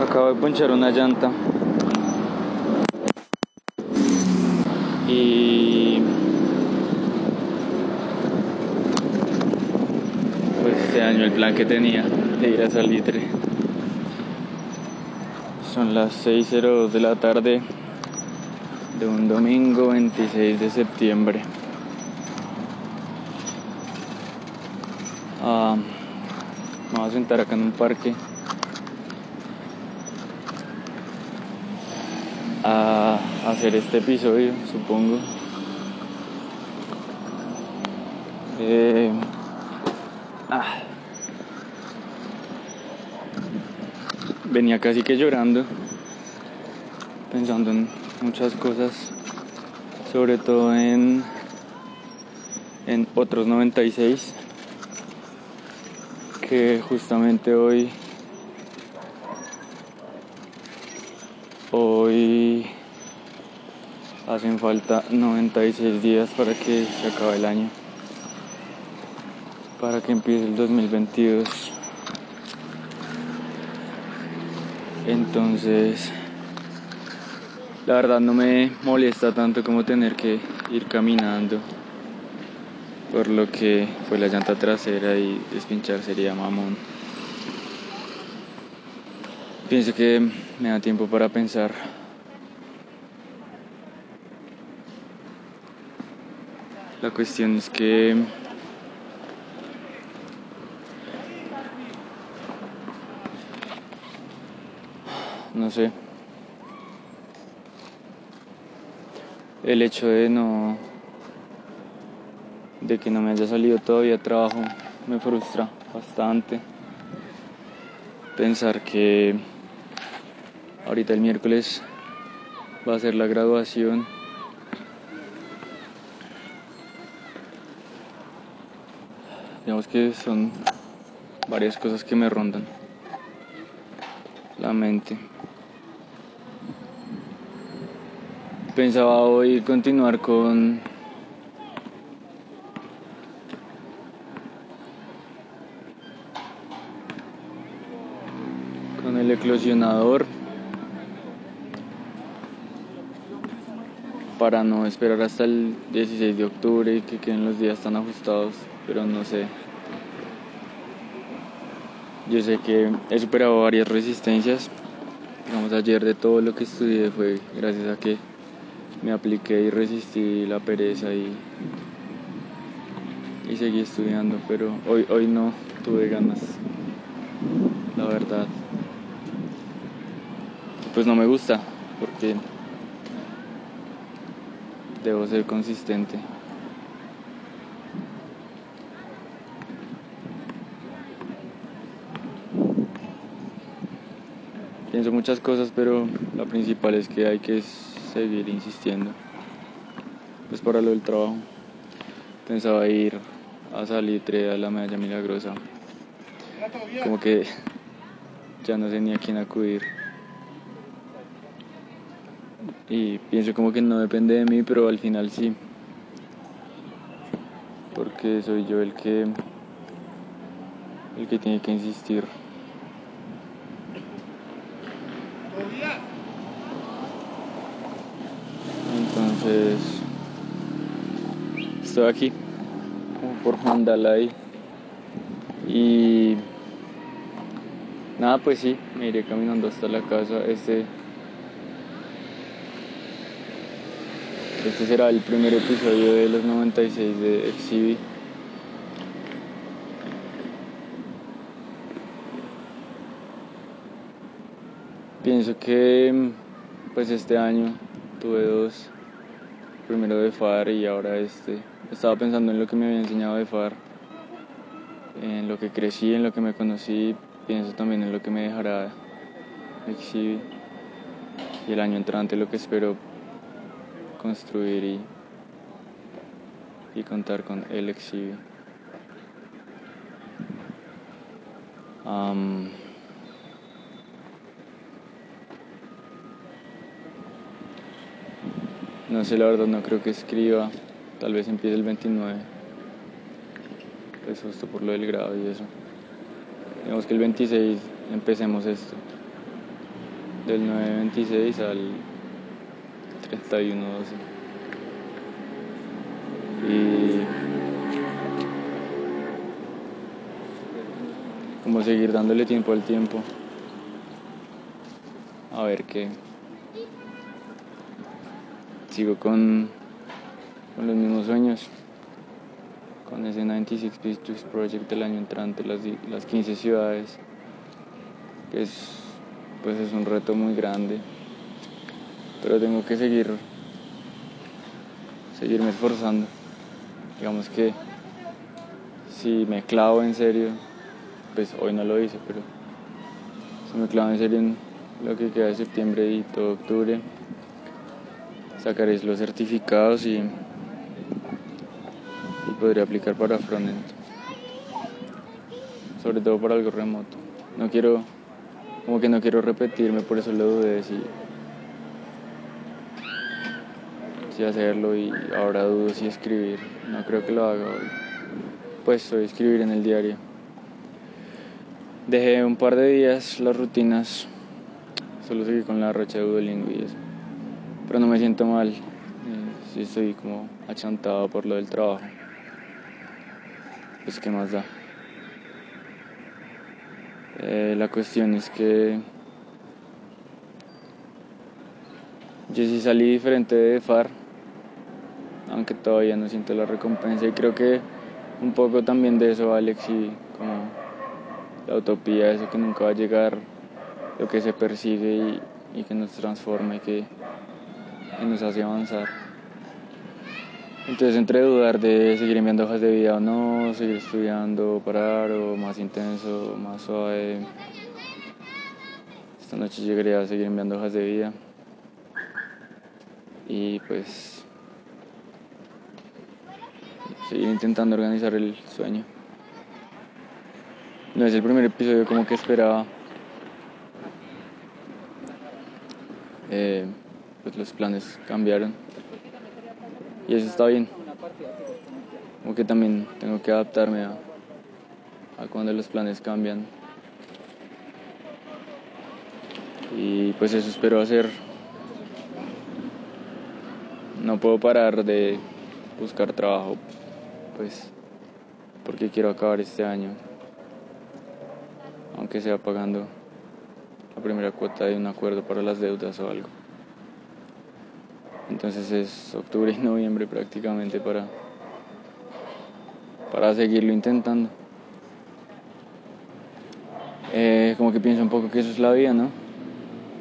Acabo de ponchar una llanta. Y pues este año el plan que tenía de ir a Salitre. Son las 6.02 de la tarde de un domingo 26 de septiembre. Ah, me voy a sentar acá en un parque a hacer este episodio, supongo. Eh, ah. venía casi que llorando, pensando en muchas cosas, sobre todo en, en otros 96, que justamente hoy Hoy hacen falta 96 días para que se acabe el año, para que empiece el 2022. Entonces, la verdad no me molesta tanto como tener que ir caminando, por lo que fue la llanta trasera y despinchar sería mamón. Pienso que me da tiempo para pensar. Cuestión es que no sé. El hecho de no de que no me haya salido todavía trabajo me frustra bastante. Pensar que Ahorita el miércoles va a ser la graduación. Digamos que son varias cosas que me rondan la mente. Pensaba hoy continuar con con el eclosionador para no esperar hasta el 16 de octubre y que queden los días tan ajustados, pero no sé. Yo sé que he superado varias resistencias. Digamos, ayer de todo lo que estudié fue gracias a que me apliqué y resistí la pereza y, y seguí estudiando, pero hoy, hoy no tuve ganas, la verdad. Pues no me gusta, porque debo ser consistente. Muchas cosas, pero la principal es que hay que seguir insistiendo. Pues para lo del trabajo. Pensaba ir a Salitre a la medalla milagrosa. Como que ya no sé ni a quién acudir y pienso como que no depende de mí, pero al final sí. Porque soy yo el que el que tiene que insistir. Entonces estoy aquí por Mandalay y nada pues sí, me iré caminando hasta la casa. Este Este será el primer episodio de los 96 de Exhibi. Pienso que pues este año tuve dos, primero de FAR y ahora este. Estaba pensando en lo que me había enseñado de FAR, en lo que crecí, en lo que me conocí, pienso también en lo que me dejará Exhibi y el año entrante lo que espero construir y, y contar con el exhibit. No sé, la verdad no creo que escriba. Tal vez empiece el 29. Pues justo por lo del grado y eso. Digamos que el 26 empecemos esto. del 9.26 al 31.12. Y como seguir dándole tiempo al tiempo. A ver qué. Sigo con, con los mismos sueños. Con ese 96 Pictures Project del año entrante, las, las 15 ciudades. Que es pues es un reto muy grande. Pero tengo que seguir, seguirme esforzando. Digamos que si me clavo en serio, pues hoy no lo hice, pero si me clavo en serio en lo que queda de septiembre y todo octubre, sacaréis los certificados y, y podré aplicar para frontend. Sobre todo para algo remoto. No quiero como que no quiero repetirme, por eso lo dudé si, si hacerlo y ahora dudo si escribir. No creo que lo haga hoy. Pues soy escribir en el diario. Dejé un par de días las rutinas, solo seguí con la racha de Duolingo y eso. Pero no me siento mal, eh, sí estoy como achantado por lo del trabajo. Pues qué más da. Eh, la cuestión es que yo sí salí diferente de FAR, aunque todavía no siento la recompensa y creo que un poco también de eso Alex y como la utopía, eso que nunca va a llegar, lo que se persigue y, que nos transforma y que nos hace avanzar. Entonces entre dudar de seguir enviando hojas de vida o no, seguir estudiando, parar o más intenso, más suave. Esta noche llegaré a seguir enviando hojas de vida. Y pues seguir intentando organizar el sueño. No es el primer episodio como que esperaba. Eh, pues los planes cambiaron. Y eso está bien. Como que también tengo que adaptarme a, a cuando los planes cambian. Y pues eso espero hacer. No puedo parar de buscar trabajo, pues porque quiero acabar este año, aunque sea pagando la primera cuota de un acuerdo para las deudas o algo. Entonces es octubre y noviembre prácticamente para, para seguirlo intentando. Eh, como que pienso un poco que eso es la vida, ¿no?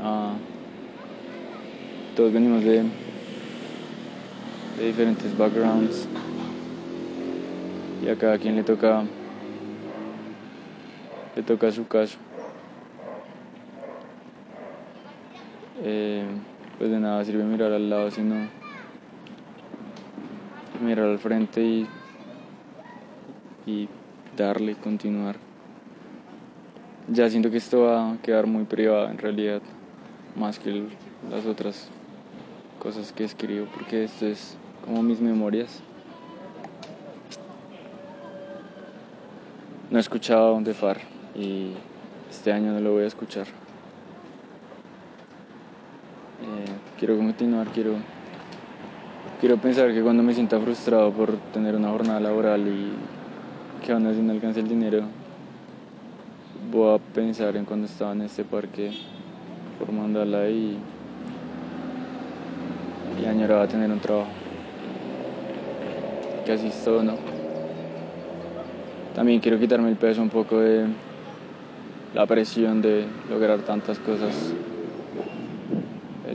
Ah, todos venimos de, de diferentes backgrounds y a cada quien le toca le toca su caso. Eh, pues de nada sirve mirar al lado, sino mirar al frente y, y darle, continuar. Ya siento que esto va a quedar muy privado en realidad, más que las otras cosas que escribo, porque esto es como mis memorias. No he escuchado de Far y este año no lo voy a escuchar. Quiero continuar, quiero, quiero pensar que cuando me sienta frustrado por tener una jornada laboral y que aún así no alcance el dinero, voy a pensar en cuando estaba en este parque formándola y, y añoraba tener un trabajo. Que así es todo, ¿no? También quiero quitarme el peso un poco de la presión de lograr tantas cosas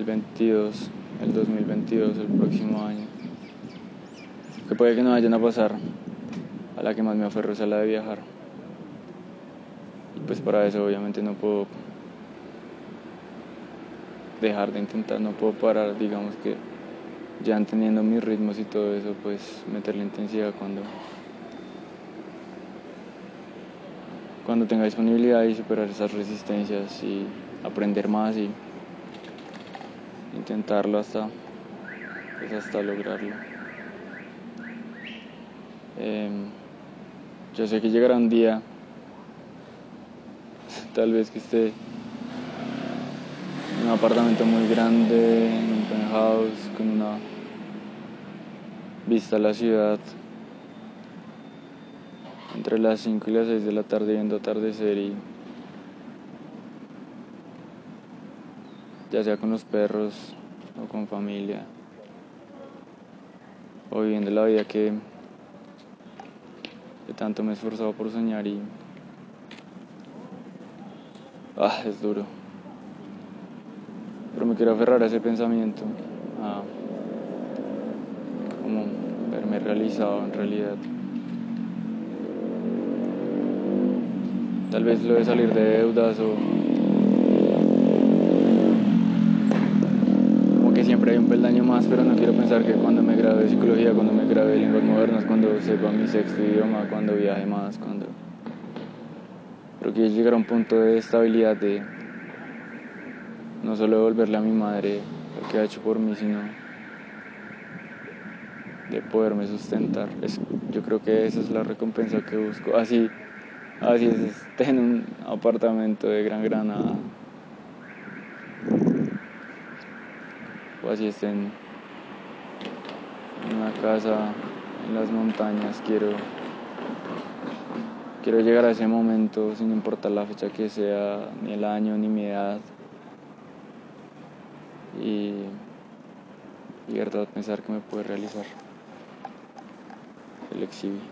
el 22, el 2022, el próximo año. Que puede que no vayan a pasar. A la que más me aferro es a la de viajar. Y pues para eso obviamente no puedo dejar de intentar, no puedo parar, digamos que ya teniendo mis ritmos y todo eso, pues meterle intensidad cuando cuando tenga disponibilidad y superar esas resistencias y aprender más y intentarlo hasta, pues hasta lograrlo. Em, yo sé que llegará un día, tal vez que esté un apartamento muy grande, en un penthouse, con una vista a la ciudad. Entre las 5 y las 6 de la tarde viendo atardecer y ya sea con los perros o con familia o viviendo la vida que, tanto me he esforzado por soñar y ah, es duro. Pero me quiero aferrar a ese pensamiento, a como verme realizado en realidad. Tal vez lo de salir de deudas o siempre hay un peldaño más, pero no quiero pensar que cuando me grabe de psicología, cuando me grabe de lenguas modernas, cuando sepa mi sexto idioma, cuando viaje más, cuando... Pero quiero llegar a un punto de estabilidad de no solo devolverle a mi madre lo que ha hecho por mí, sino de poderme sustentar. yo creo que esa es la recompensa que busco. Así, así es, esté en un apartamento de Gran Granada o así estén en una casa en las montañas, quiero, quiero llegar a ese momento sin importar la fecha que sea, ni el año, ni mi edad. Y, y verdad pensar que me puede realizar el exhibir.